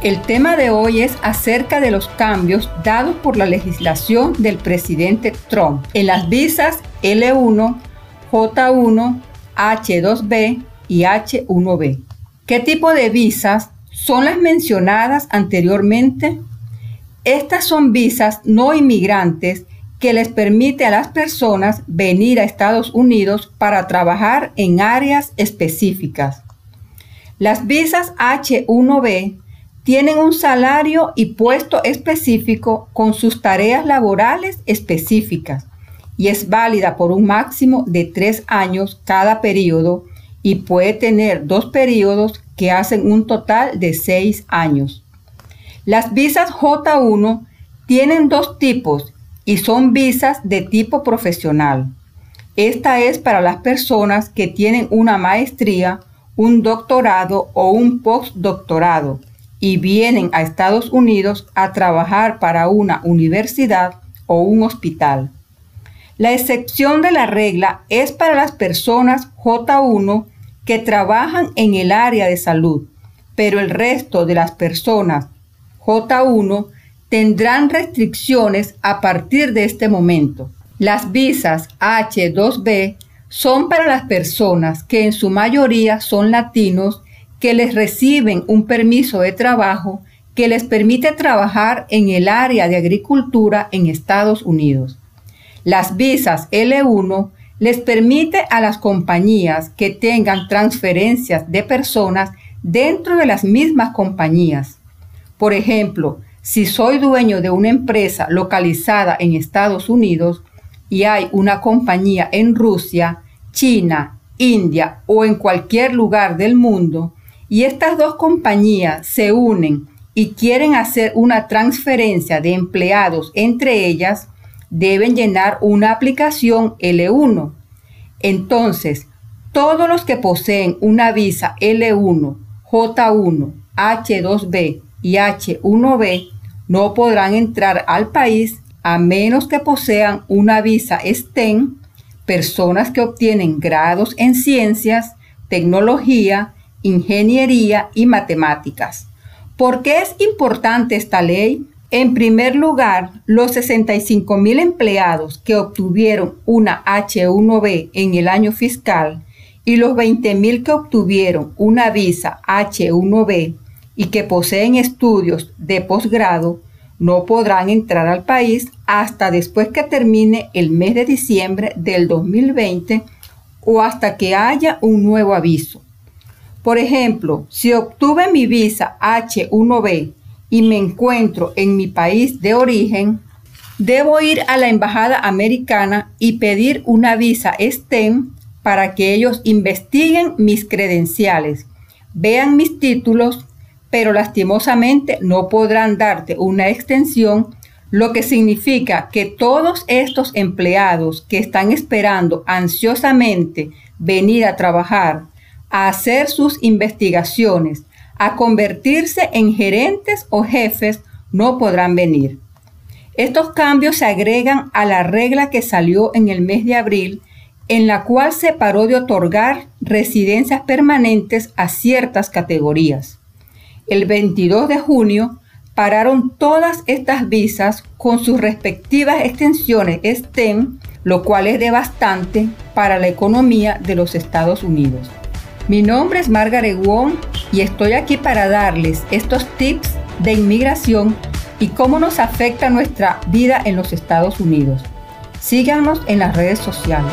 El tema de hoy es acerca de los cambios dados por la legislación del presidente Trump en las visas L1, J1, H2B y H1B. ¿Qué tipo de visas son las mencionadas anteriormente? Estas son visas no inmigrantes que les permite a las personas venir a Estados Unidos para trabajar en áreas específicas. Las visas H1B tienen un salario y puesto específico con sus tareas laborales específicas y es válida por un máximo de tres años cada periodo y puede tener dos periodos que hacen un total de seis años. Las visas J1 tienen dos tipos y son visas de tipo profesional. Esta es para las personas que tienen una maestría, un doctorado o un postdoctorado y vienen a Estados Unidos a trabajar para una universidad o un hospital. La excepción de la regla es para las personas J1 que trabajan en el área de salud, pero el resto de las personas J1 tendrán restricciones a partir de este momento. Las visas H2B son para las personas que en su mayoría son latinos que les reciben un permiso de trabajo que les permite trabajar en el área de agricultura en Estados Unidos. Las visas L1 les permite a las compañías que tengan transferencias de personas dentro de las mismas compañías. Por ejemplo, si soy dueño de una empresa localizada en Estados Unidos y hay una compañía en Rusia, China, India o en cualquier lugar del mundo, y estas dos compañías se unen y quieren hacer una transferencia de empleados entre ellas, deben llenar una aplicación L1. Entonces, todos los que poseen una visa L1, J1, H2B y H1B no podrán entrar al país a menos que posean una visa STEM, personas que obtienen grados en ciencias, tecnología, ingeniería y matemáticas. ¿Por qué es importante esta ley? En primer lugar, los 65 mil empleados que obtuvieron una H1B en el año fiscal y los 20 mil que obtuvieron una visa H1B y que poseen estudios de posgrado no podrán entrar al país hasta después que termine el mes de diciembre del 2020 o hasta que haya un nuevo aviso. Por ejemplo, si obtuve mi visa H1B y me encuentro en mi país de origen, debo ir a la embajada americana y pedir una visa STEM para que ellos investiguen mis credenciales, vean mis títulos, pero lastimosamente no podrán darte una extensión, lo que significa que todos estos empleados que están esperando ansiosamente venir a trabajar a hacer sus investigaciones, a convertirse en gerentes o jefes, no podrán venir. Estos cambios se agregan a la regla que salió en el mes de abril, en la cual se paró de otorgar residencias permanentes a ciertas categorías. El 22 de junio pararon todas estas visas con sus respectivas extensiones STEM, lo cual es devastante para la economía de los Estados Unidos. Mi nombre es Margaret Wong y estoy aquí para darles estos tips de inmigración y cómo nos afecta nuestra vida en los Estados Unidos. Síganos en las redes sociales.